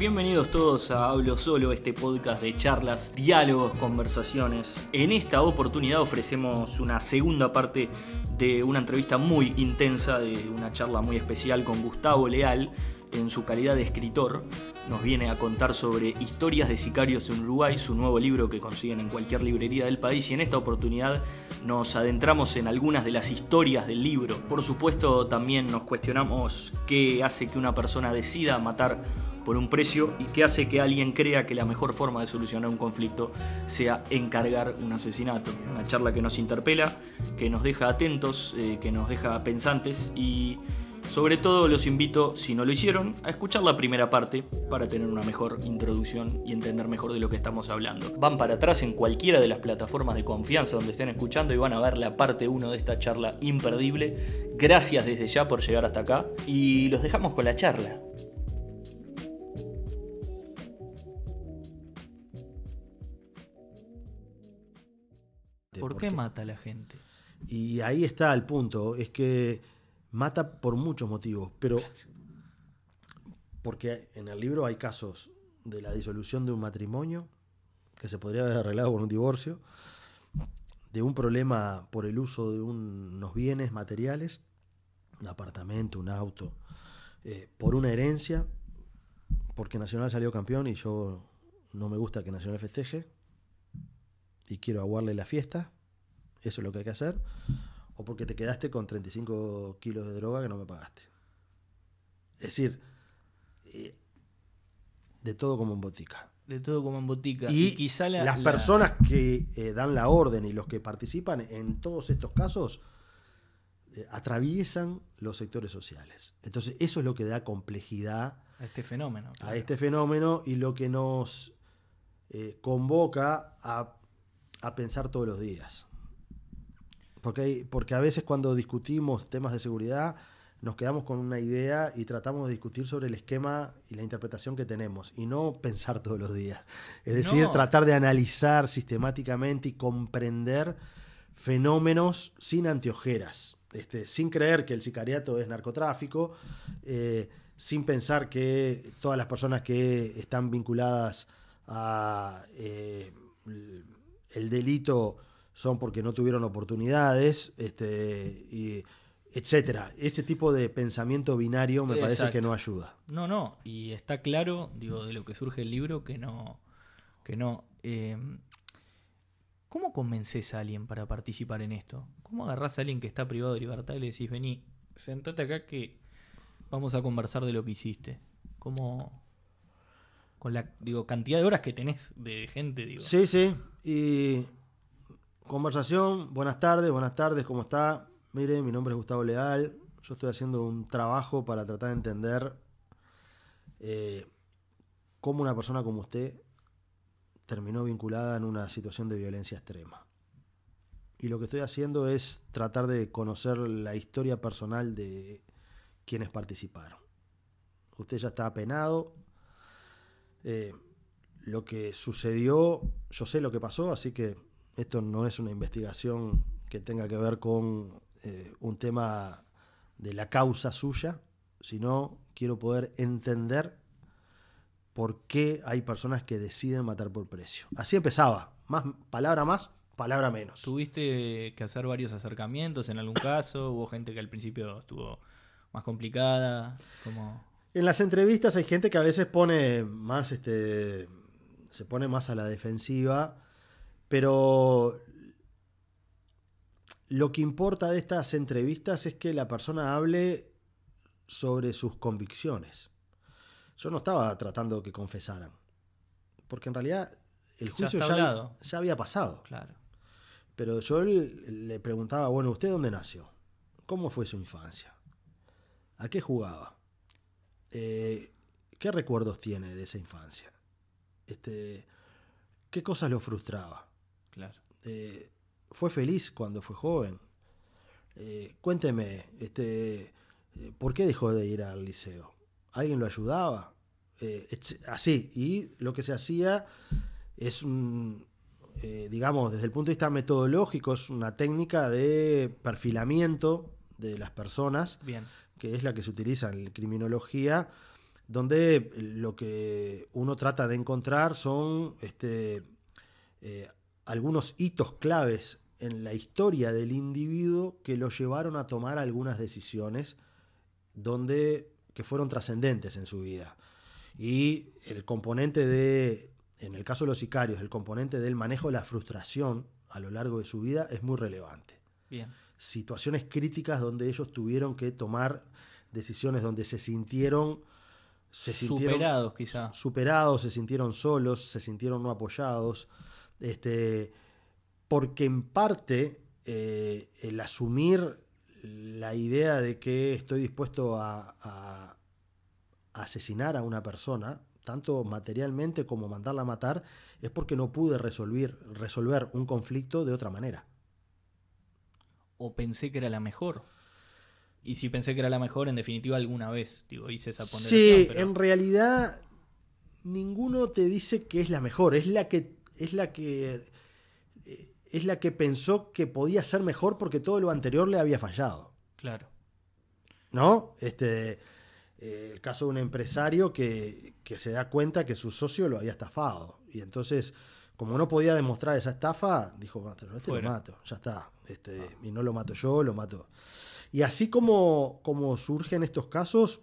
Bienvenidos todos a Hablo Solo, este podcast de charlas, diálogos, conversaciones. En esta oportunidad ofrecemos una segunda parte de una entrevista muy intensa, de una charla muy especial con Gustavo Leal en su calidad de escritor. Nos viene a contar sobre historias de sicarios en Uruguay, su nuevo libro que consiguen en cualquier librería del país y en esta oportunidad nos adentramos en algunas de las historias del libro. Por supuesto también nos cuestionamos qué hace que una persona decida matar por un precio y qué hace que alguien crea que la mejor forma de solucionar un conflicto sea encargar un asesinato. Una charla que nos interpela, que nos deja atentos, eh, que nos deja pensantes y sobre todo los invito, si no lo hicieron, a escuchar la primera parte para tener una mejor introducción y entender mejor de lo que estamos hablando. Van para atrás en cualquiera de las plataformas de confianza donde estén escuchando y van a ver la parte 1 de esta charla imperdible. Gracias desde ya por llegar hasta acá y los dejamos con la charla. ¿Por qué mata a la gente? Y ahí está el punto, es que mata por muchos motivos, pero porque en el libro hay casos de la disolución de un matrimonio que se podría haber arreglado con un divorcio, de un problema por el uso de unos bienes materiales, un apartamento, un auto, eh, por una herencia, porque Nacional salió campeón y yo no me gusta que Nacional festeje y quiero aguarle la fiesta, eso es lo que hay que hacer, o porque te quedaste con 35 kilos de droga que no me pagaste. Es decir, eh, de todo como en botica. De todo como en botica. Y, quizá las personas que eh, dan la orden y los que participan en todos estos casos eh, atraviesan los sectores sociales. Entonces, eso es lo que da complejidad a este fenómeno. A este fenómeno y lo que nos convoca a, a pensar todos los días. Porque, porque a veces cuando discutimos temas de seguridad nos quedamos con una idea y tratamos de discutir sobre el esquema y la interpretación que tenemos y no pensar todos los días. Es decir, tratar de analizar sistemáticamente y comprender fenómenos sin anteojeras, este, sin creer que el sicariato es narcotráfico, eh, sin pensar que todas las personas que están vinculadas a eh, el delito son porque no tuvieron oportunidades, este, y etcétera. Ese tipo de pensamiento binario me parece que no ayuda. No, no, y está claro, digo, de lo que surge el libro, que no, que no. Em, ¿Cómo convences a alguien para participar en esto? ¿Cómo agarrás a alguien que está privado de libertad y le decís, vení, sentate acá que vamos a conversar de lo que hiciste? ¿Cómo, con la digo, cantidad de horas que tenés de gente, digo. Sí, sí. Y Conversación, buenas tardes, buenas tardes, ¿cómo está? Mire, mi nombre es Gustavo Leal, yo estoy haciendo un trabajo para tratar de entender eh, cómo una persona como usted terminó vinculada en una situación de violencia extrema. Y lo que estoy haciendo es tratar de conocer la historia personal de quienes participaron. Usted ya está apenado. Eh, lo que sucedió, yo sé lo que pasó, así que esto no es una investigación que tenga que ver con eh, un tema de la causa suya, sino quiero poder entender por qué hay personas que deciden matar por precio. Así empezaba, más palabra más, palabra menos. ¿Tuviste que hacer varios acercamientos en algún caso? ¿Hubo gente que al principio estuvo más complicada? como En las entrevistas hay gente que a veces pone más, este, se pone más a la defensiva pero lo que importa de estas entrevistas es que la persona hable sobre sus convicciones. Yo no estaba tratando que confesaran, porque en realidad el juicio ya, ya, había pasado. Claro. Pero yo le preguntaba, bueno, ¿usted dónde nació? ¿Cómo fue su infancia? ¿A qué jugaba? Eh, ¿Qué recuerdos tiene de esa infancia? Este, ¿Qué cosas lo frustraba? Claro. Eh, ¿Fue feliz cuando fue joven? Eh, cuénteme, este, eh, ¿por qué dejó de ir al liceo? ¿Alguien lo ayudaba? así, y lo que se hacía es un, digamos, desde el punto de vista metodológico, es una técnica de perfilamiento de las personas, Bien. que es la que se utiliza en criminología, donde lo que uno trata de encontrar son este, eh, algunos hitos claves en la historia del individuo que lo llevaron a tomar algunas decisiones donde, que fueron trascendentes en su vida. Y el componente de, en el caso de los sicarios, el componente del manejo de la frustración a lo largo de su vida es muy relevante. Bien. Situaciones críticas donde ellos tuvieron que tomar decisiones donde se sintieron se sintieron Superados, quizá. superados, se sintieron solos, se sintieron no apoyados, este, porque en parte eh, el asumir la idea de que estoy dispuesto a, a- a asesinar a una persona, tanto materialmente como mandarla a matar, es porque no pude resolver, resolver un conflicto de otra manera. O pensé que era la mejor. Y si pensé que era la mejor, en definitiva, alguna vez, digo, hice esa ponderación. Sí, pero- en realidad ninguno te dice que es la mejor, es la que es la que eh, es la que pensó que podía ser mejor porque todo lo anterior le había fallado, Claro. ¿no? Este eh, el caso de un empresario que, que se da cuenta que su socio lo había estafado y entonces como no podía demostrar esa estafa, dijo, "Mato, este lo mato, ya está. Este, Y no lo mato yo, lo mato. Y así como, como surgen estos casos,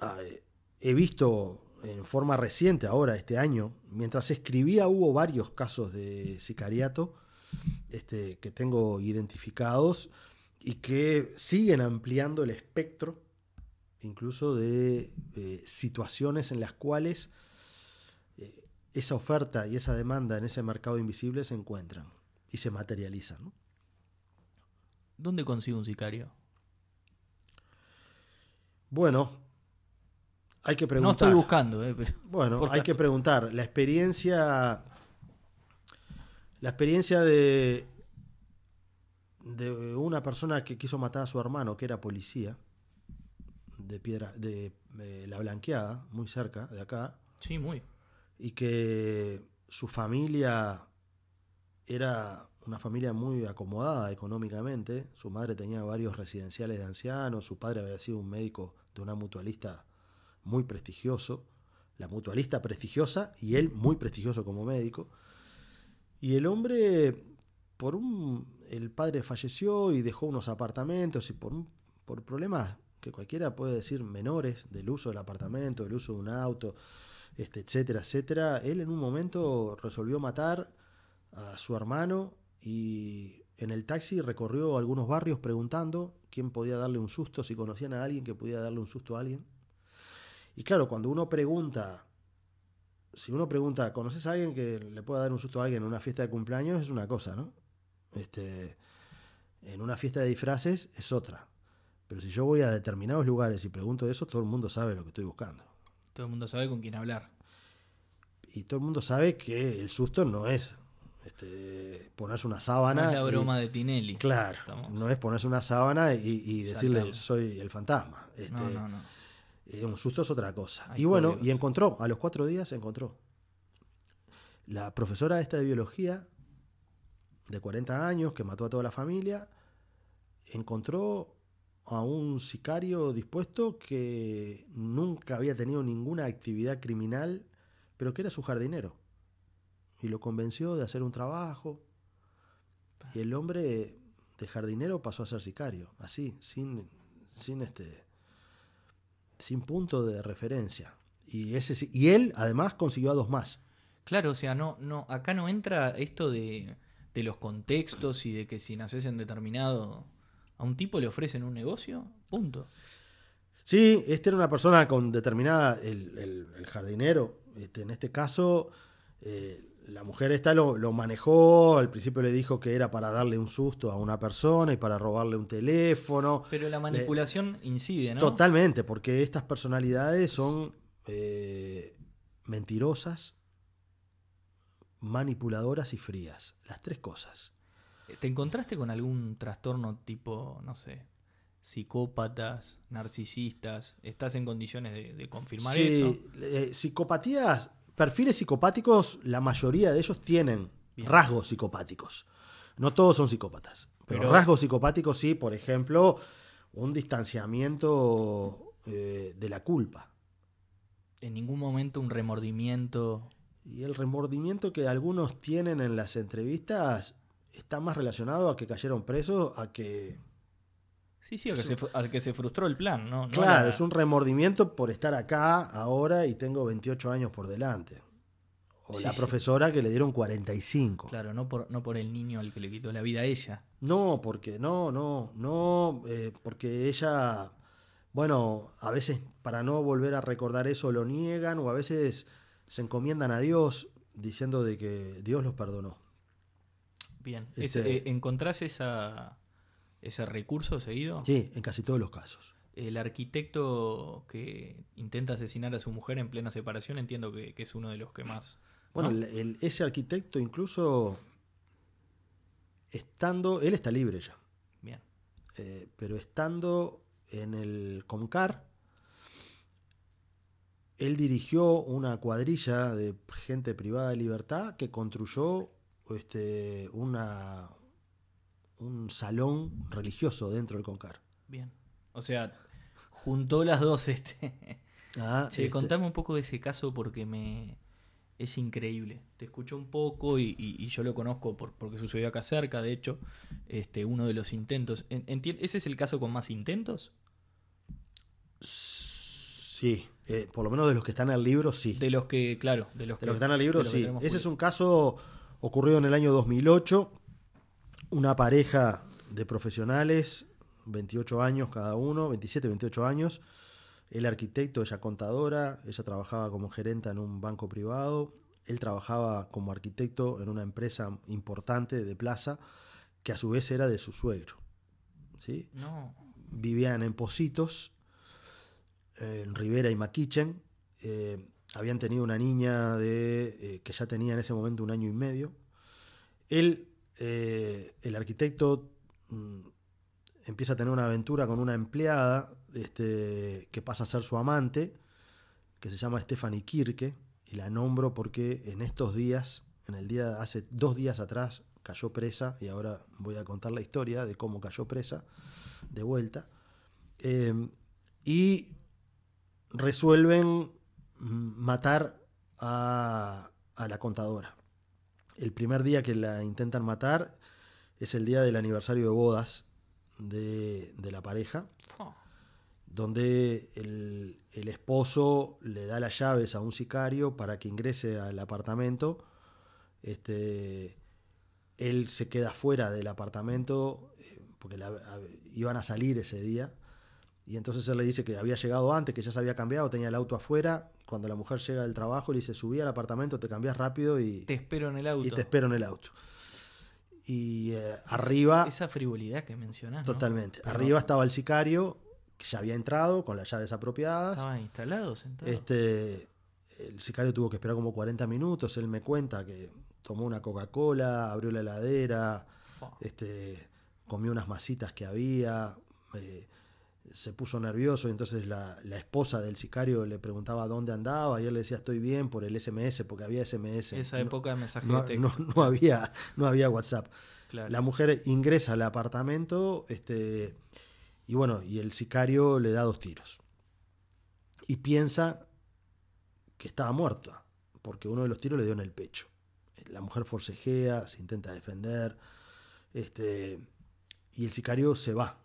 ah, eh, he visto en forma reciente, ahora, este año, mientras escribía hubo varios casos de sicariato este, que tengo identificados y que siguen ampliando el espectro incluso de eh, situaciones en las cuales eh, esa oferta y esa demanda en ese mercado invisible se encuentran y se materializan. ¿no? ¿Dónde consigo un sicario? Bueno, hay que No preguntar. estoy buscando, eh, pero- Bueno, hay que preguntar. La experiencia. La experiencia de. de una persona que quiso matar a su hermano, que era policía, de piedra. de eh, la blanqueada, muy cerca de acá, Sí, muy. y que su familia era una familia muy acomodada económicamente. Su madre tenía varios residenciales de ancianos, su padre había sido un médico de una mutualista muy prestigioso, la mutualista prestigiosa y él muy prestigioso como médico. Y el hombre, por un, el padre falleció y dejó unos apartamentos y por, un- por problemas que cualquiera puede decir menores del uso del apartamento, del uso de un auto, este, etcétera, etcétera, él en un momento resolvió matar a su hermano y en el taxi recorrió algunos barrios preguntando quién podía darle un susto, si conocían a alguien que pudiera darle un susto a alguien. Y claro, cuando uno pregunta, si uno pregunta, ¿conoces a alguien que le pueda dar un susto a alguien en una fiesta de cumpleaños? Es una cosa, ¿no? Este, en una fiesta de disfraces es otra. Pero si yo voy a determinados lugares y pregunto eso, todo el mundo sabe lo que estoy buscando. Todo el mundo sabe con quién hablar. Y todo el mundo sabe que el susto no es este, ponerse una No sábana. es la y- broma de Tinelli. Claro, Estamos- no es ponerse una sábana y, y decirle soy el fantasma. Este, No, no, no. Eh, un susto es otra cosa. Y bueno, y encontró, a los cuatro días encontró. La profesora esta de biología, de 40 años, que mató a toda la familia, encontró a un sicario dispuesto que nunca había tenido ninguna actividad criminal, pero que era su jardinero. Y lo convenció de hacer un trabajo. Y el hombre de jardinero pasó a ser sicario, así, sin, sin este sin punto de referencia. Y, ese, y él además consiguió a dos más. Claro, o sea, no, no, acá no entra esto de, de los contextos y de que si naces en determinado. A un tipo le ofrecen un negocio, punto. Sí, este era una persona con determinada, el, el- el jardinero, este, en este caso, eh, la mujer esta lo, lo manejó, al principio le dijo que era para darle un susto a una persona y para robarle un teléfono. Pero la manipulación incide, ¿no? Totalmente, porque estas personalidades son eh, mentirosas, manipuladoras y frías. Las tres cosas. ¿Te encontraste con algún trastorno tipo, no sé, psicópatas, narcisistas? ¿Estás en condiciones de, de confirmar eso? Sí, eh, psicopatías, perfiles psicopáticos, la mayoría de ellos tienen Bien. rasgos psicopáticos. No todos son psicópatas, pero, Pero- rasgos psicopáticos sí, por ejemplo, un distanciamiento eh, de la culpa. En ningún momento un remordimiento. Y el remordimiento que algunos tienen en las entrevistas está más relacionado a que cayeron presos, a que... Sí, sí, a que, se, a que se frustró el plan, ¿no? Claro, es un remordimiento por estar acá ahora y tengo 28 años por delante. O la profesora que le dieron 45. Claro, no por, no por el niño al que le quitó la vida a ella. No, porque no, no, no, eh, porque ella, bueno, a veces para no volver a recordar eso lo niegan o a veces se encomiendan a Dios diciendo de que Dios los perdonó. Bien. Este eh, ¿Encontrás esa, ese recurso seguido? Sí, en casi todos los casos. El arquitecto que intenta asesinar a su mujer en plena separación, entiendo que, es uno de los que más. Bueno, ese arquitecto incluso estando, él está libre ya. Bien. Eh, pero estando en el Concar, él dirigió una cuadrilla de gente privada de libertad que construyó este, una, un salón religioso dentro del Concar. Bien. O sea, juntó las dos. Este. Ah, este. contame un poco de ese caso porque me es increíble. Te escucho un poco y, yo lo conozco porque sucedió acá cerca, de hecho, este, uno de los intentos. ¿Ese es el caso con más intentos? Sí, eh, por lo menos de los que están al libro, sí. De los que, claro, de los, que, están al libro, sí. Ese es un caso ocurrido en el año 2008. Una pareja de profesionales, 28 años cada uno, 27, 28 años. El arquitecto, ella contadora, ella trabajaba como gerenta en un banco privado. Él trabajaba como arquitecto en una empresa importante de plaza, que a su vez era de su suegro. ¿sí? No. Vivían en Positos, en Rivera y Maquichen. Eh, habían tenido una niña de, eh, que ya tenía en ese momento un año y medio. Él, eh, el arquitecto, mm, empieza a tener una aventura con una empleada este, que pasa a ser su amante, que se llama Stephanie Kirke, y la nombro porque en estos días, en el día, hace dos días atrás, cayó presa, y ahora voy a contar la historia de cómo cayó presa de vuelta. y resuelven matar a, la contadora. El primer día que la intentan matar es el día del aniversario de bodas de, la pareja, oh. donde el, esposo le da las llaves a un sicario para que ingrese al apartamento. Este, él se queda fuera del apartamento eh, porque iban a salir ese día y entonces él le dice que había llegado antes, que ya se había cambiado, tenía el auto afuera. Cuando la mujer llega del trabajo, le dice, subí al apartamento, te cambias rápido y... Te espero en el auto. Y te espero en el auto. Y eh, arriba... Esa frivolidad que mencionas. Totalmente. Arriba estaba el sicario, que ya había entrado con las llaves apropiadas. Estaban instalados. Este, el sicario tuvo que esperar como 40 minutos. Él me cuenta que tomó una Coca-Cola, abrió la heladera, este, comió unas masitas que había. Eh, se puso nervioso y entonces la, esposa del sicario le preguntaba dónde andaba y él le decía estoy bien por el SMS porque había SMS. Esa época de mensaje no, de texto. No, había, no había WhatsApp. La mujer ingresa al apartamento este, y bueno, y el sicario le da dos tiros. Y piensa que estaba muerta porque uno de los tiros le dio en el pecho. La mujer forcejea, se intenta defender este, y el sicario se va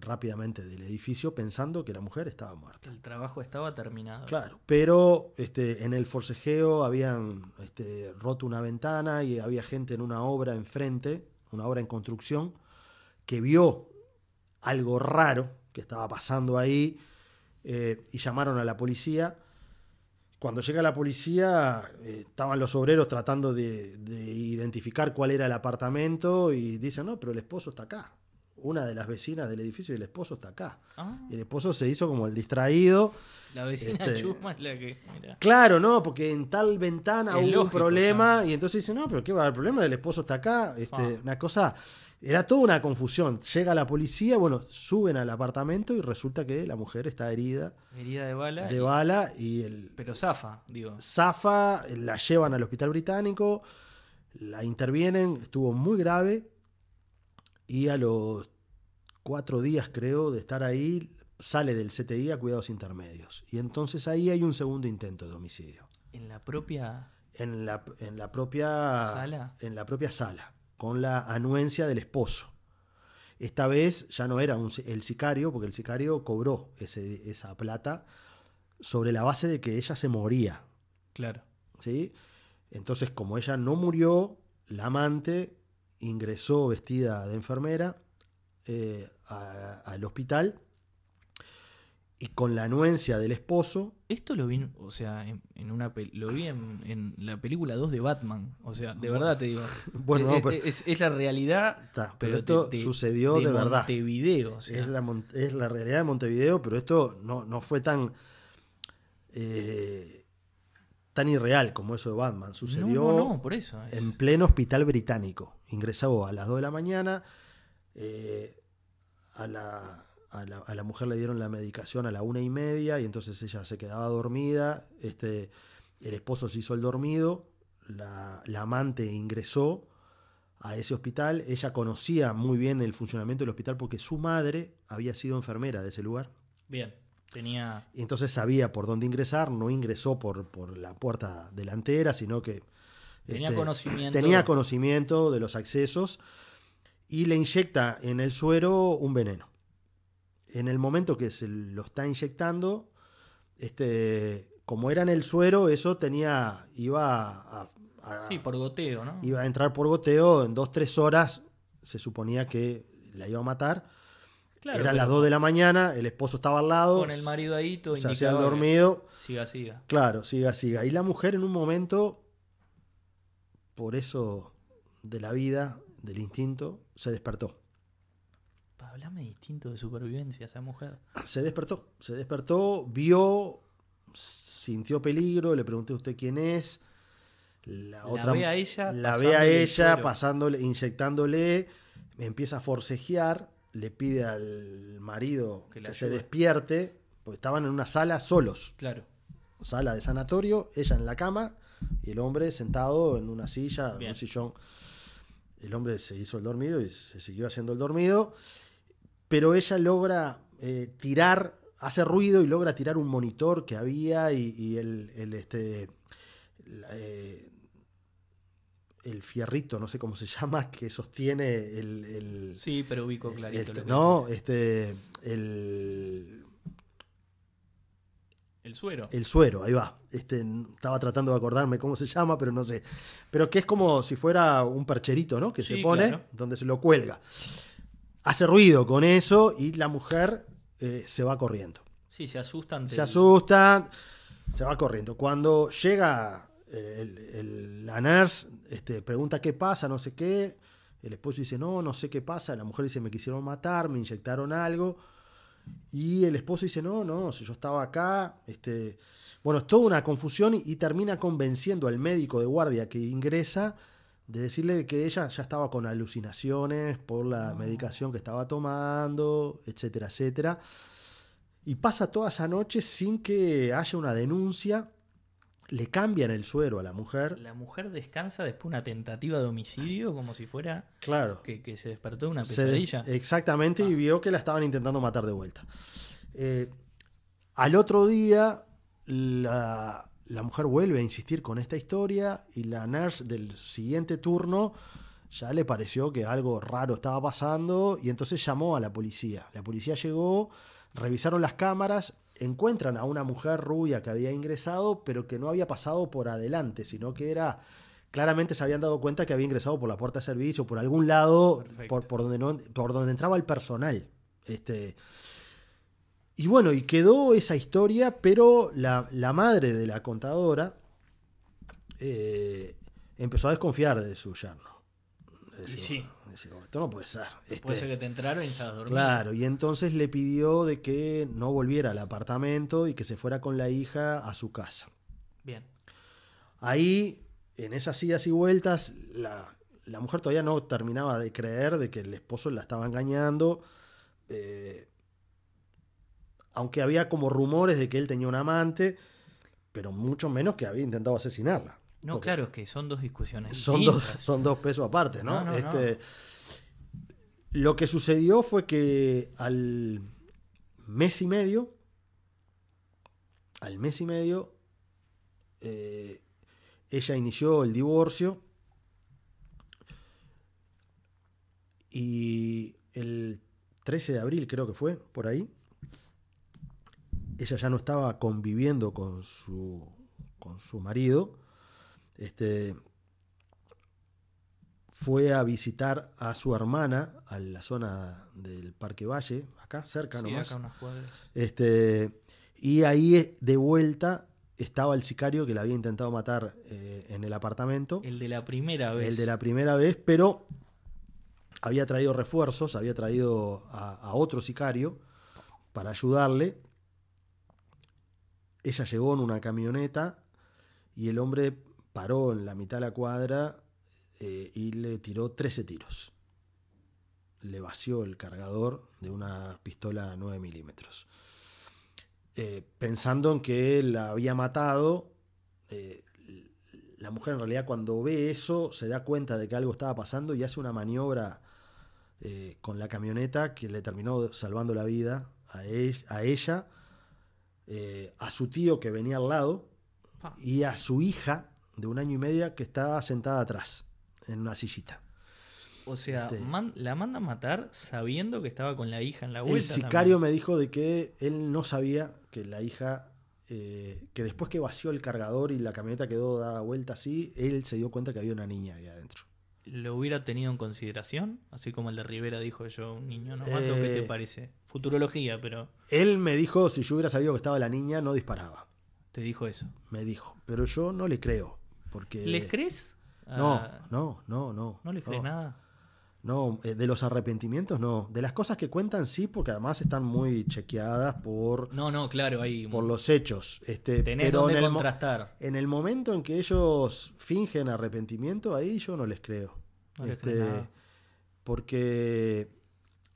rápidamente del edificio pensando que la mujer estaba muerta. El trabajo estaba terminado. Claro, pero este, en el forcejeo habían este, roto una ventana y había gente en una obra enfrente, una obra en construcción, que vio algo raro que estaba pasando ahí eh, y llamaron a la policía. Cuando llega la policía, eh, estaban los obreros tratando de, de, identificar cuál era el apartamento y dicen, no, pero el esposo está acá una de las vecinas del edificio y el esposo está acá. Ah. Y el esposo se hizo como el distraído. La vecina este, chuma es la que. Claro, no, porque en tal ventana hubo un problema. Y entonces dice, no, pero ¿qué va? El problema del esposo está acá. Este, una cosa. Era toda una confusión. Llega la policía, bueno, suben al apartamento y resulta que la mujer está herida. Herida de bala. De bala y el. Pero zafa, digo. Zafa, la llevan al hospital británico, la intervienen, estuvo muy grave y a los cuatro días, creo, de estar ahí, sale del CTI a cuidados intermedios. Y entonces ahí hay un segundo intento de homicidio. En la propia En la, en la propia ¿Sala? En la propia sala, con la anuencia del esposo. Esta vez ya no era un el sicario, porque el sicario cobró ese- esa plata sobre la base de que ella se moría. Claro. ¿sí? Entonces, como ella no murió, la amante ingresó vestida de enfermera eh, a- al hospital y con la anuencia del esposo, Esto lo vi, en- o sea, en, en una lo vi en, en la película 2 de Batman. O sea, de verdad te digo. Bueno, Eh, no, eh, pero- es, es la realidad. Está, pero de- esto de- sucedió de, verdad. Montevideo. O sea, Es la, es la realidad de Montevideo, pero esto no, no fue tan, eh, tan irreal como eso de Batman. Sucedió No, no, no, por eso. es- en pleno hospital británico. Ingresó a las 2 de la mañana. eh, a, la, a, la, a la mujer le dieron la medicación a la una y media y entonces ella se quedaba dormida. Este, el esposo se hizo el dormido. La, la amante ingresó a ese hospital. Ella conocía muy bien el funcionamiento del hospital porque su madre había sido enfermera de ese lugar. Bien. Tenía. Entonces sabía por dónde ingresar, no ingresó por, por la puerta delantera, sino que Tenía este, conocimiento. tenía conocimiento de los accesos y le inyecta en el suero un veneno. En el momento que se lo está inyectando, este, como era en el suero, eso tenía, iba a, a- Sí, por goteo, ¿no? iba a entrar por goteo, en dos, tres horas se suponía que la iba a matar. Claro, Eran las 2 de la mañana, el esposo estaba al lado, Con el marido ahí, todo se indicaba que- dormido. Siga, siga. Claro, siga, siga. Y la mujer en un momento, por eso de la vida, del instinto, se despertó. Hablame distinto de supervivencia esa mujer. Se despertó, se despertó, vio, sintió peligro, le pregunté a usted quién es. La, La otra ve a ella, la ve a ella pasándole, inyectándole, empieza a forcejear, le pide al marido Que se despierte, porque estaban en una sala solos. Claro. sala de sanatorio, ella en la cama y el hombre sentado en una silla, en un sillón. El hombre se hizo el dormido y se siguió haciendo el dormido, pero ella logra eh, tirar, hace ruido y logra tirar un monitor que había y, y el, el, este, la, eh, el fierrito, no sé cómo se llama, que sostiene el, el- Sí, pero ubico clarito. este, lo que no, decís. este, el, El suero. El suero, ahí va. Este, estaba tratando de acordarme cómo se llama, pero no sé. Pero que es como si fuera un percherito, ¿no? Que Sí, se pone, claro. donde se lo cuelga. Hace ruido con eso y la mujer eh, se va corriendo. Sí, se asustan. Se asusta, se va corriendo. Cuando llega el, el- la nurse, este, pregunta qué pasa, no sé qué. El esposo dice, no, no sé qué pasa. La mujer dice, me quisieron matar, me inyectaron algo. Y el esposo dice, no, no, si yo estaba acá. Este... Bueno, es toda una confusión y, y termina convenciendo al médico de guardia que ingresa de decirle que ella ya estaba con alucinaciones por la medicación que estaba tomando, etcétera, etcétera. Y pasa toda esa noche sin que haya una denuncia. Le cambian el suero a la mujer. La mujer descansa después de una tentativa de homicidio como si fuera Claro. que, que se despertó de una Se- pesadilla. exactamente, y Ah. vio que la estaban intentando matar de vuelta. Eh, al otro día, la, la mujer vuelve a insistir con esta historia y la nurse del siguiente turno ya le pareció que algo raro estaba pasando y entonces llamó a la policía. La policía llegó, revisaron las cámaras, encuentran a una mujer rubia que había ingresado, pero que no había pasado por adelante, sino que era claramente se habían dado cuenta que había ingresado por la puerta de servicio, por algún lado, por, por donde no, por donde entraba el personal. Este, y bueno, y quedó esa historia, pero la, la madre de la contadora eh, empezó a desconfiar de su yerno. Sí. Decía, esto no puede ser. Puede Este, ser que te entraron y estabas dormido. Claro, y entonces le pidió de que no volviera al apartamento y que se fuera con la hija a su casa. Bien. Ahí, en esas idas y vueltas, la, la mujer todavía no terminaba de creer de que el esposo la estaba engañando. eh, aunque había como rumores de que él tenía un amante, pero mucho menos que había intentado asesinarla. No, Porque claro, es que son dos discusiones. son dos, son dos pesos aparte, ¿no? No, no, no. Este, Lo que sucedió fue que al mes y medio, al mes y medio, eh, ella inició el divorcio y el 13 de abril creo que fue, por ahí, ella ya no estaba conviviendo con su, con su marido, este, fue a visitar a su hermana a la zona del Parque Valle, acá cerca Sí, nomás. acá. Este, y ahí de vuelta estaba el sicario que la había intentado matar eh, en el apartamento, El de la primera vez. el de la primera vez, pero había traído refuerzos, había traído a, a otro sicario para ayudarle. Ella llegó en una camioneta y el hombre paró en la mitad de la cuadra eh, y le tiró 13 tiros. Le vació el cargador de una pistola 9 milímetros. Eh, pensando en que la había matado, eh, la mujer en realidad cuando ve eso se da cuenta de que algo estaba pasando y hace una maniobra eh, con la camioneta que le terminó salvando la vida a, a ella, eh, a su tío que venía al lado y a su hija de un año y medio que estaba sentada atrás en una sillita. O sea, Este- man- la manda a matar sabiendo que estaba con la hija en la El vuelta. sicario también. me dijo de que él no sabía que la hija, eh, que después que vació el cargador y la camioneta quedó dada vuelta así, él se dio cuenta que había una niña ahí adentro. ¿Lo hubiera tenido en consideración? Así como el de Rivera dijo yo, un niño no mato, ¿qué te Eh, parece? Futurología, pero Él me dijo, si yo hubiera sabido que estaba la niña, no disparaba. te dijo eso. Me dijo. Pero yo no le creo. Porque... ¿Les crees? No, Ah, no, no, no. ¿No les crees nada? No, eh, de los arrepentimientos no. De las cosas que cuentan sí, porque además están muy chequeadas por, No, no, claro, hay por los hechos. Este, tenés pero donde en el, mo- contrastar. en el momento en que ellos fingen arrepentimiento, ahí yo no les creo. No les Este, crees nada. Porque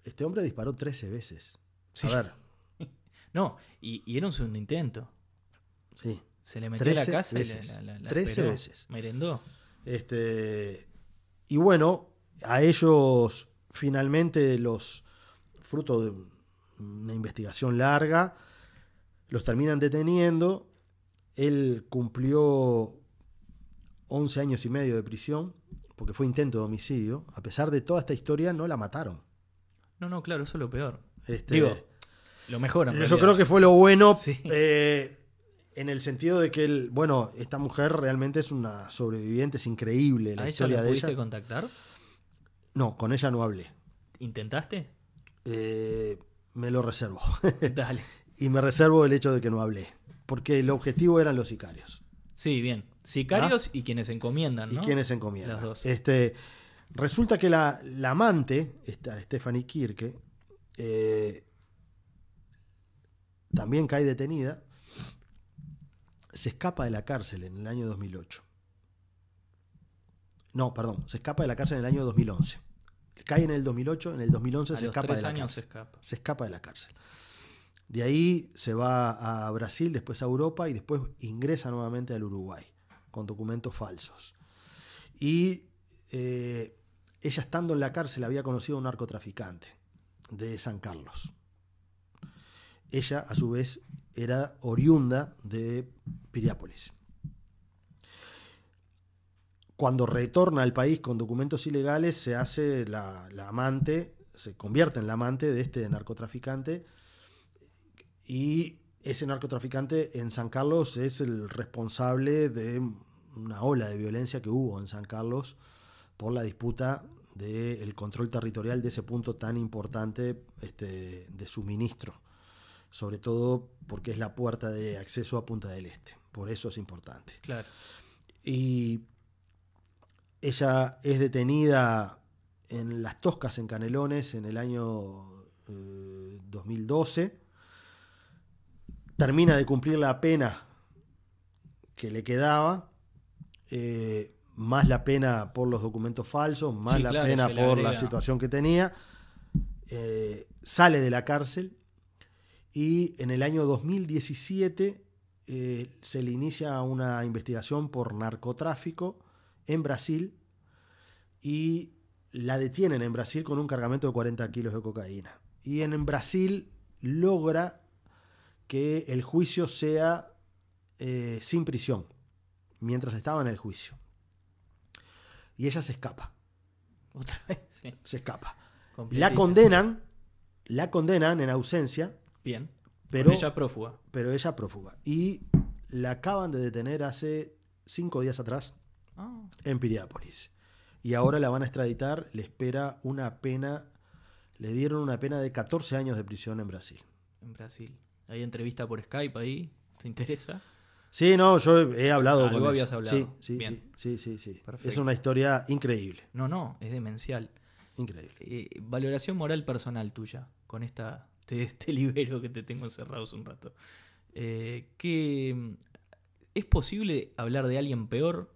este hombre disparó 13 veces. Sí. A ver, No, y, y era un segundo intento. sí. Se le metió a la 13 casa veces. y la, la- la 13 esperó. veces. Merendó. Este, y bueno, a ellos finalmente los, fruto de una investigación larga, los terminan deteniendo. Él cumplió 11 años y medio de prisión porque fue intento de homicidio. A pesar de toda esta historia, no la mataron. No, no, claro, eso es lo peor. Este, Digo, Lo mejor en yo realidad. creo que fue lo bueno Sí. eh, en el sentido de que, él, bueno, esta mujer realmente es una sobreviviente, es increíble la ¿A ella historia la de pudiste ella. contactar? No, con ella no hablé. ¿Intentaste? Eh, me lo reservo. Dale. y me reservo el hecho de que no hablé. Porque el objetivo eran los sicarios. Sí, bien. Sicarios y quienes encomiendan, ¿no? ¿Y quiénes encomiendan? Las dos. Este, resulta que la, la amante, esta Stephanie Kirke, eh, también cae detenida. Se escapa de la cárcel en el año 2008. No, perdón, se escapa de la cárcel en el año 2011. Cae en el 2008, en el 2011 A se los escapa tres de la años se cárcel. escapa. se escapa de la cárcel. De ahí se va a Brasil, después a Europa y después ingresa nuevamente al Uruguay con documentos falsos. Y eh, ella estando en la cárcel había conocido a un narcotraficante de San Carlos. Ella, a su vez, era oriunda de Piriápolis. Cuando retorna al país con documentos ilegales, se hace la, amante, se convierte en la amante de este narcotraficante y ese narcotraficante en San Carlos es el responsable de una ola de violencia que hubo en San Carlos por la disputa del control territorial de ese punto tan importante este, de suministro, sobre todo porque es la puerta de acceso a Punta del Este, por eso es importante. Claro. Y ella es detenida en Las Toscas, en Canelones, en el año eh, 2012. Termina de cumplir la pena que le quedaba, eh, más la pena por los documentos falsos, más Sí, la claro, pena por la situación que tenía. Eh, sale de la cárcel y en el año 2017 eh, se le inicia una investigación por narcotráfico en Brasil y la detienen en Brasil con un cargamento de 40 kilos de cocaína. Y en, Brasil logra que el juicio sea eh, sin prisión, mientras estaba en el juicio. Y ella se escapa, Otra vez, sí. se escapa. La condenan, la condenan en ausencia, Bien. pero Con ella prófuga. pero ella prófuga. Y la acaban de detener hace cinco días atrás Ah, en Piriápolis. Y ahora la van a extraditar, le espera una pena, le dieron una pena de 14 años de prisión en Brasil. en Brasil. Hay entrevista por Skype ahí. ¿Te interesa? Sí, no, yo he hablado Algo con habías hablado. Sí, sí, Bien. sí, sí, sí, sí. Es una historia increíble, No, no, es demencial. increíble. Eh, valoración moral personal tuya con esta te, este libero que te tengo encerrado hace un rato. Eh, ¿qué- ¿Es posible hablar de alguien peor?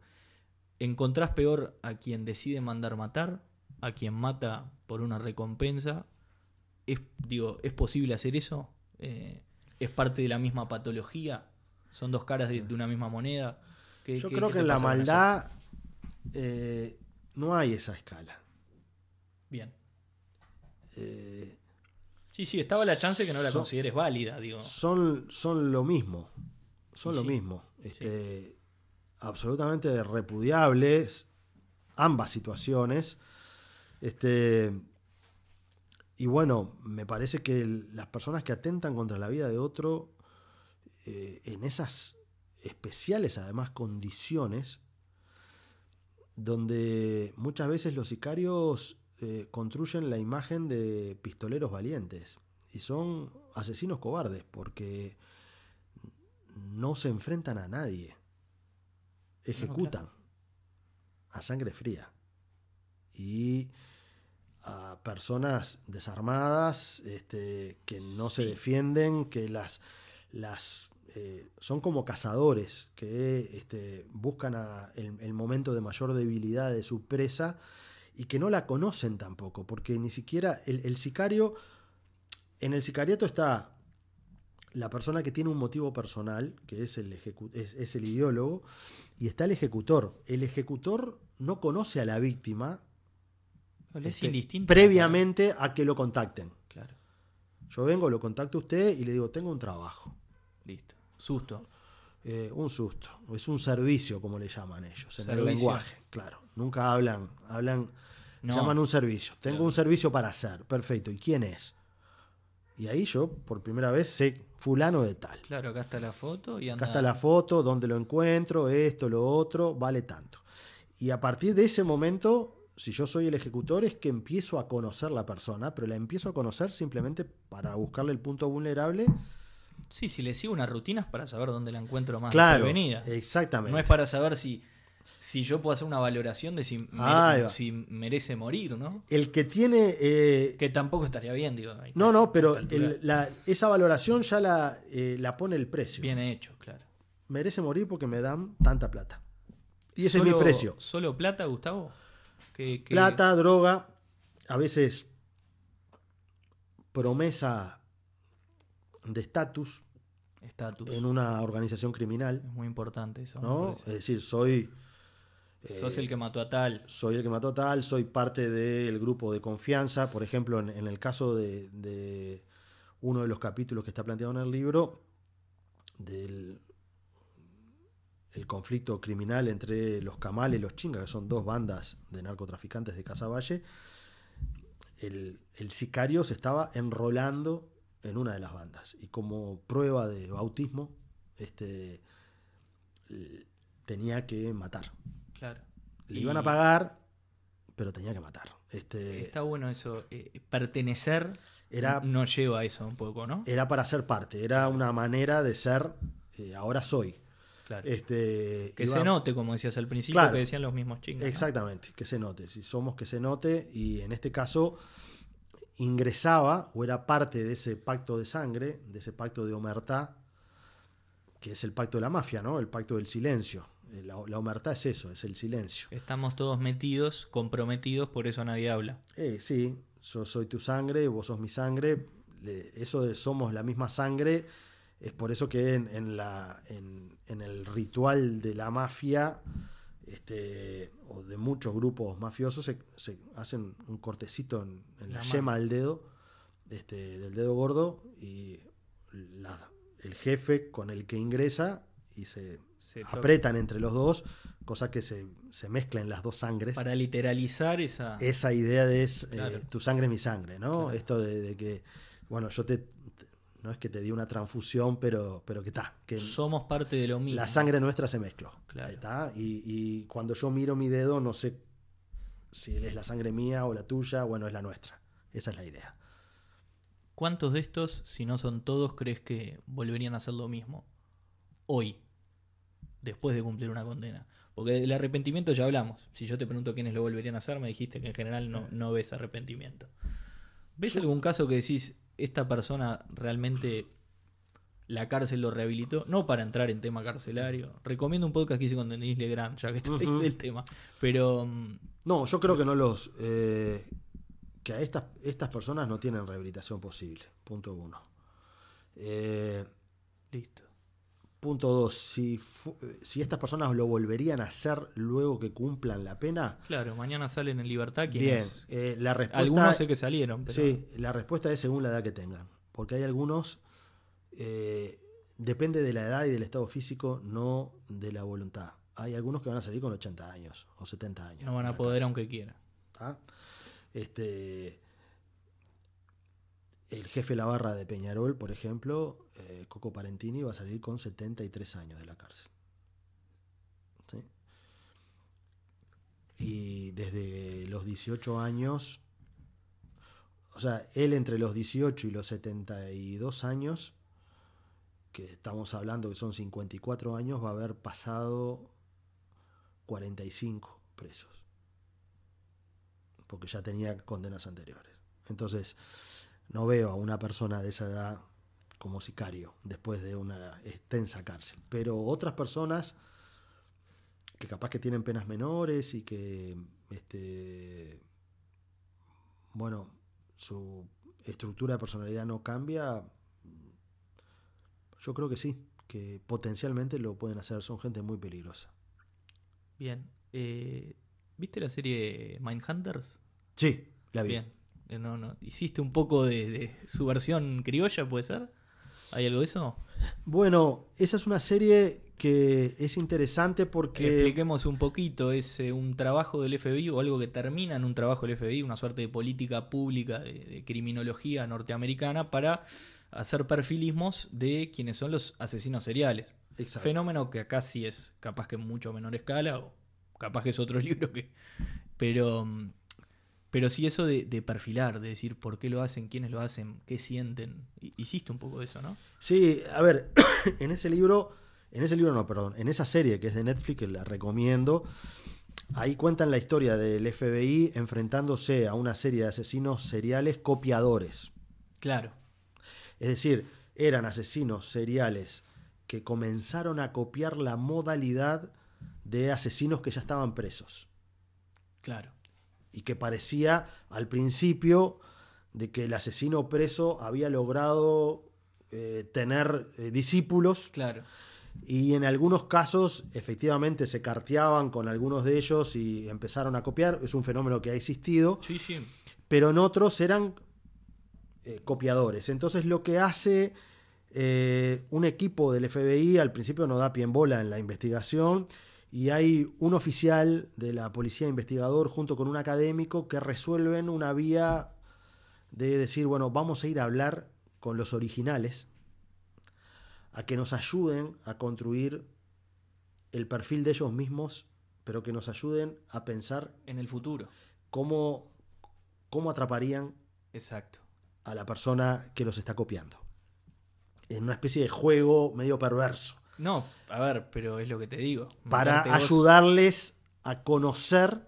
¿Encontrás peor a quien decide mandar matar? ¿A quien mata por una recompensa? ¿Es, digo, ¿es posible hacer eso? Eh, ¿Es parte de la misma patología? ¿Son dos caras de, de una misma moneda? ¿Qué- Yo qué- creo qué que en la maldad eh, no hay esa escala. Bien. Eh, Sí, sí, estaba la chance que no la Son- consideres válida, digo. son, son lo mismo. Son lo mismo. Este, Absolutamente repudiables ambas situaciones. Este, y bueno, me parece que el- las personas que atentan contra la vida de otro eh, en esas especiales, además, condiciones, donde muchas veces los sicarios eh, construyen la imagen de pistoleros valientes. Y son asesinos cobardes porque no se enfrentan a nadie, ejecutan a sangre fría. Y a personas desarmadas este, que no se defienden, que las, las eh, son como cazadores que este, buscan a- el, el momento de mayor debilidad de su presa y que no la conocen tampoco, porque ni siquiera el, el sicario, en el sicariato está la persona que tiene un motivo personal, que es el, es, es el ideólogo, y está el ejecutor. El ejecutor no conoce a la víctima Es este, previamente a que lo contacten. Claro, Yo vengo, lo contacto a usted y le digo, tengo un trabajo, listo. Susto. eh, un susto, es un servicio, como le llaman ellos, en el lenguaje, claro. Nunca hablan, hablan, No. llaman un servicio. Tengo un servicio para hacer, perfecto. ¿Y quién es? Y ahí yo, por primera vez, sé fulano de tal. Claro, acá está la foto y anda. Acá está la foto, dónde lo encuentro, esto, lo otro, vale tanto. Y a partir de ese momento, si yo soy el ejecutor, es que empiezo a conocer la persona, pero la empiezo a conocer simplemente para buscarle el punto vulnerable. Sí, si le sigo una rutina es para saber dónde la encuentro más claro, prevenida. exactamente. No es para saber si, si yo puedo hacer una valoración de si, mere- va. si merece morir, ¿no? El que tiene... eh, Que tampoco estaría bien, digo. no, no, pero el- la- esa valoración ya la, eh, la pone el precio. Bien hecho, claro. Merece morir porque me dan tanta plata. Y ese es mi precio. ¿Solo plata, Gustavo? ¿Qué- qué- Plata, droga, a veces promesa de estatus Estatus. en una organización criminal, Es muy importante eso. ¿no? Es decir, soy, Sos eh, el que mató a tal. soy el que mató a tal, soy parte del grupo de confianza. Por ejemplo, en, en el caso de, de uno de los capítulos que está planteado en el libro, del el conflicto criminal entre los Kamal y los Chinga, que son dos bandas de narcotraficantes de Casaballe, el, el sicario se estaba enrolando en una de las bandas. Y como prueba de bautismo, este, tenía que matar. Claro. Le Y iban a pagar, pero tenía que matar. Este, Está bueno eso. eh, pertenecer Era- no lleva a eso un poco, ¿no? Era para ser parte, era una manera de ser, eh, ahora soy. Claro. Este, que iba- se note, como decías al principio, Claro. que decían los mismos chingos. ¿no? Exactamente, que se note. Si somos que se note, y en este caso ingresaba o era parte de ese pacto de sangre, de ese pacto de omertá, que es el pacto de la mafia, ¿no? El pacto del silencio. Eh, La, la omertá es eso, es el silencio. Estamos todos metidos, comprometidos, por eso nadie habla. Eh, sí, yo soy tu sangre, vos sos mi sangre. Eso de somos la misma sangre es por eso que en, en la, en, en el ritual de la mafia este, o de muchos grupos mafiosos se, se hacen un cortecito en, en la, La yema del dedo este, del dedo gordo y la- el jefe con el que ingresa y se Se apretan entre los dos, cosa que se, se mezclan las dos sangres. Para literalizar esa. Esa idea de es, eh, tu sangre es mi sangre, ¿no? Claro. Esto de, de que, bueno, yo te, te- no es que te di una transfusión, pero, pero que está, que Somos parte de lo mismo. la sangre nuestra se mezcló. Claro. Está. Y, y cuando yo miro mi dedo, no sé si es la sangre mía o la tuya, bueno, es la nuestra. Esa es la idea. ¿Cuántos de estos, si no son todos, crees que volverían a hacer lo mismo? Hoy, después de cumplir una condena. Porque del arrepentimiento ya hablamos. Si yo te pregunto quiénes lo volverían a hacer, me dijiste que en general no, no ves arrepentimiento. ¿Ves algún caso que decís, esta persona realmente la cárcel lo rehabilitó? No para entrar en tema carcelario. Recomiendo un podcast que hice con Denis Legrand, ya que estoy Ujú. del tema. Pero mm, No, yo creo que no los. eh, que a estas, estas personas no tienen rehabilitación posible. Punto uno. Eh, listo. Punto dos. Si, fu- si estas personas lo volverían a hacer luego que cumplan la pena. Claro, mañana salen en libertad Bien, eh, la respuesta. Algunos sé que salieron, pero... Sí, la respuesta es según la edad que tengan. Porque hay algunos, eh, depende de la edad y del estado físico, no de la voluntad. Hay algunos que van a salir con 80 años o 70 años. No van a poder aunque quieran. ¿tá? Este, el jefe de la barra de Peñarol, por ejemplo, eh, Coco Parentini, va a salir con 73 años de la cárcel. ¿Sí? Y desde los 18 años, o sea, él entre los 18 y los 72 años, que estamos hablando que son 54 años, va a haber pasado 45 presos. Porque ya tenía condenas anteriores. Entonces, no veo a una persona de esa edad como sicario después de una extensa cárcel. Pero otras personas que capaz que tienen penas menores y que, este, bueno, su estructura de personalidad no cambia, yo creo que sí, que potencialmente lo pueden hacer. Son gente muy peligrosa. Bien. Eh, ¿Viste la serie Mindhunters? Sí, la vi. Bien. Eh, No, no. ¿Hiciste un poco de, de su versión criolla, puede ser? ¿Hay algo de eso? Bueno, esa es una serie que es interesante porque... Expliquemos un poquito. Es eh, un trabajo del FBI o algo que termina en un trabajo del FBI, una suerte de política pública de, de criminología norteamericana para hacer perfilismos de quienes son los asesinos seriales. Exacto. Fenómeno que acá sí es capaz que en mucho menor escala, o capaz que es otro libro que. Pero. Pero sí eso de, de perfilar, de decir por qué lo hacen, quiénes lo hacen, qué sienten. Hi- Hiciste un poco de eso, ¿no? Sí, a ver, en ese libro, en ese libro no, perdón, en esa serie que es de Netflix, que la recomiendo, ahí cuentan la historia del FBI enfrentándose a una serie de asesinos seriales copiadores. Claro. Es decir, eran asesinos seriales que comenzaron a copiar la modalidad de asesinos que ya estaban presos. Claro. Y que parecía al principio de que el asesino preso había logrado eh, tener eh, discípulos Claro. y en algunos casos efectivamente se carteaban con algunos de ellos y empezaron a copiar, es un fenómeno que ha existido, Sí, sí. pero en otros eran eh, copiadores. Entonces lo que hace un equipo del FBI al principio no da pie en bola en la investigación y hay un oficial de la policía investigador junto con un académico que resuelven una vía de decir, bueno, vamos a ir a hablar con los originales a que nos ayuden a construir el perfil de ellos mismos, pero que nos ayuden a pensar En el futuro. cómo, cómo atraparían Exacto. a la persona que los está copiando. En una especie de juego medio perverso. No, a ver, pero es lo que te digo. Para vos- ayudarles a conocer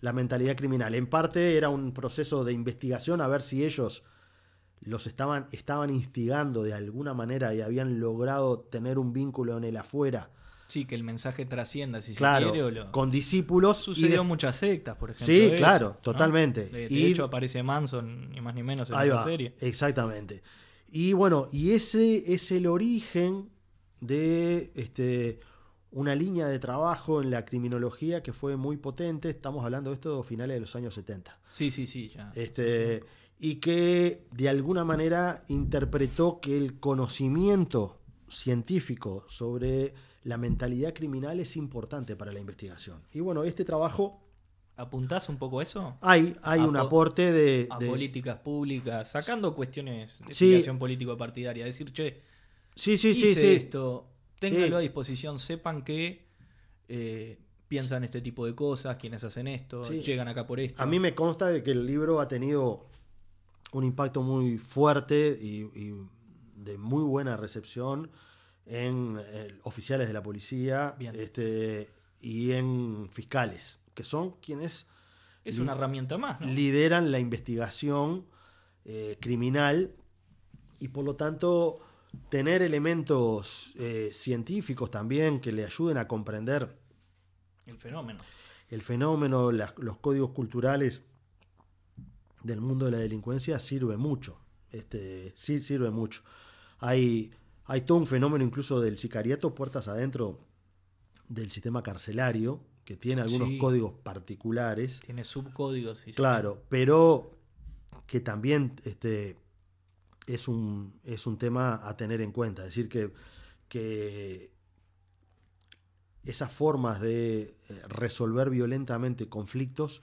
la mentalidad criminal. En parte era un proceso de investigación a ver si ellos los estaban, estaban instigando de alguna manera y habían logrado tener un vínculo en el afuera. Sí, que el mensaje trascienda, si claro, se quiere, o lo... con discípulos. Sucedió de- en muchas sectas, por ejemplo. Sí, eso, claro, ¿no? totalmente. De, de Y- hecho, aparece Manson, ni más ni menos, en Ahí esa va, serie. Exactamente. Y bueno, y ese es el origen de este, una línea de trabajo en la criminología que fue muy potente. Estamos hablando de esto a finales de los años 70. Sí, sí, sí, ya. Este, y que de alguna manera interpretó que el conocimiento científico sobre la mentalidad criminal es importante para la investigación. Y bueno, este trabajo... ¿Apuntás un poco a eso? Hay, hay un aporte de, A políticas públicas, sacando cuestiones de investigación político-partidaria. Decir, che, sí, sí, sí, sí. esto, ténganlo a disposición, sepan que eh, piensan este tipo de cosas, quienes hacen esto, llegan acá por esto. A mí me consta de que el libro ha tenido un impacto muy fuerte y, de muy buena recepción en eh, oficiales de la policía este, y en fiscales, que son quienes... Es una herramienta más. Lideran la investigación eh, criminal y por lo tanto tener elementos eh, científicos también que le ayuden a comprender el fenómeno. El fenómeno, los códigos culturales del mundo de la delincuencia sirve mucho. Este, sí, sirve mucho. Hay, hay todo un fenómeno incluso del sicariato puertas adentro del sistema carcelario, que tiene algunos códigos particulares. Tiene subcódigos. claro, pero que también este, es, un, es un tema a tener en cuenta. Es decir, que, que esas formas de eh, resolver violentamente conflictos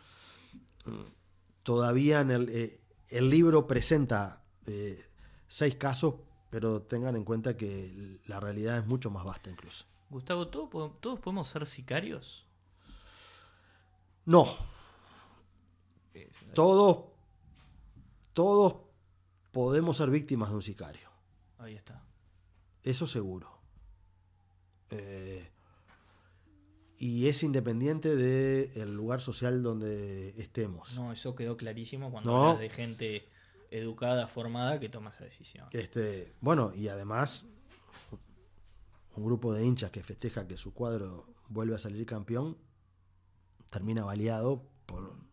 Todavía en el, eh, el libro presenta eh, seis casos, pero tengan en cuenta que la realidad es mucho más vasta incluso. Gustavo, ¿todos podemos ser sicarios? No. Todos, todos podemos ser víctimas de un sicario. Ahí está. Eso seguro. Eh, y es independiente del lugar social donde estemos. No, eso quedó clarísimo cuando hablas de gente educada, formada, que toma esa decisión. Este, bueno, y además, un grupo de hinchas que festeja que su cuadro vuelve a salir campeón, termina baleado por...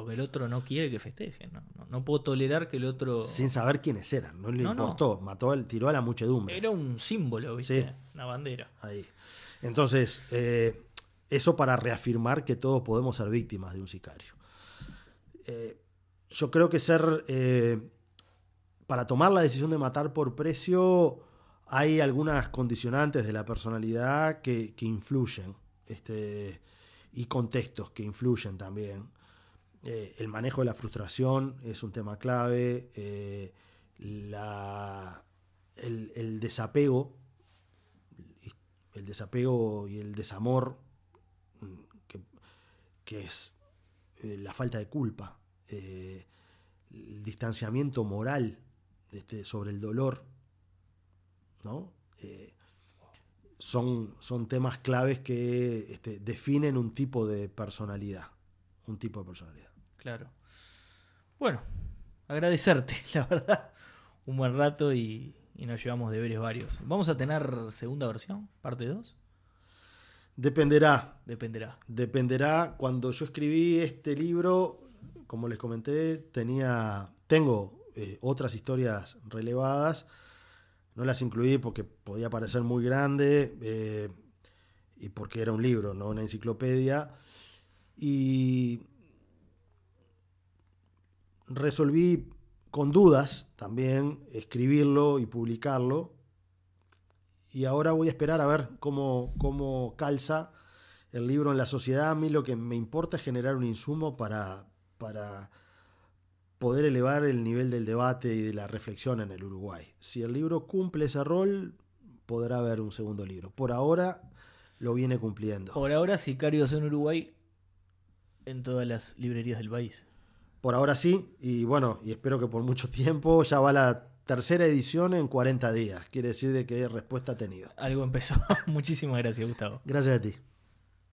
porque el otro no quiere que festeje, no, puedo tolerar que el otro... Sin saber quiénes eran, no le importó, mató, tiró a la muchedumbre. Era un símbolo, ¿viste? Una bandera. Ahí. Entonces, eh, eso para reafirmar que todos podemos ser víctimas de un sicario. Eh, yo creo que ser, eh, para tomar la decisión de matar por precio, hay algunas condicionantes de la personalidad que, influyen este, y contextos que influyen también. Eh, el manejo de la frustración es un tema clave, la, el, desapego, el desapego y el desamor que es eh, la falta de culpa, eh, el distanciamiento moral este, sobre el dolor, ¿no? Eh, son, son, temas claves que este, definen un tipo de personalidad. Un tipo de personalidad. Claro. Bueno, agradecerte, la verdad. Un buen rato y, y nos llevamos deberes varios. ¿Vamos a tener segunda versión, parte 2? Dependerá. Dependerá. Dependerá. Cuando yo escribí este libro, como les comenté, tenía, tengo eh, otras historias relevadas. No las incluí porque podía parecer muy grande eh, y porque era un libro, no una enciclopedia. Y resolví con dudas también escribirlo y publicarlo y ahora voy a esperar a ver cómo, cómo calza el libro en la sociedad. A mí lo que me importa es generar un insumo para, para poder elevar el nivel del debate y de la reflexión en el Uruguay. Si el libro cumple ese rol, podrá haber un segundo libro. Por ahora lo viene cumpliendo. Por ahora, Sicarios en Uruguay en todas las librerías del país. Por ahora sí, y bueno, y espero que por mucho tiempo ya va la tercera edición en 40 días. Quiere decir de que respuesta ha tenido. Algo empezó. Muchísimas gracias, Gustavo. Gracias a ti.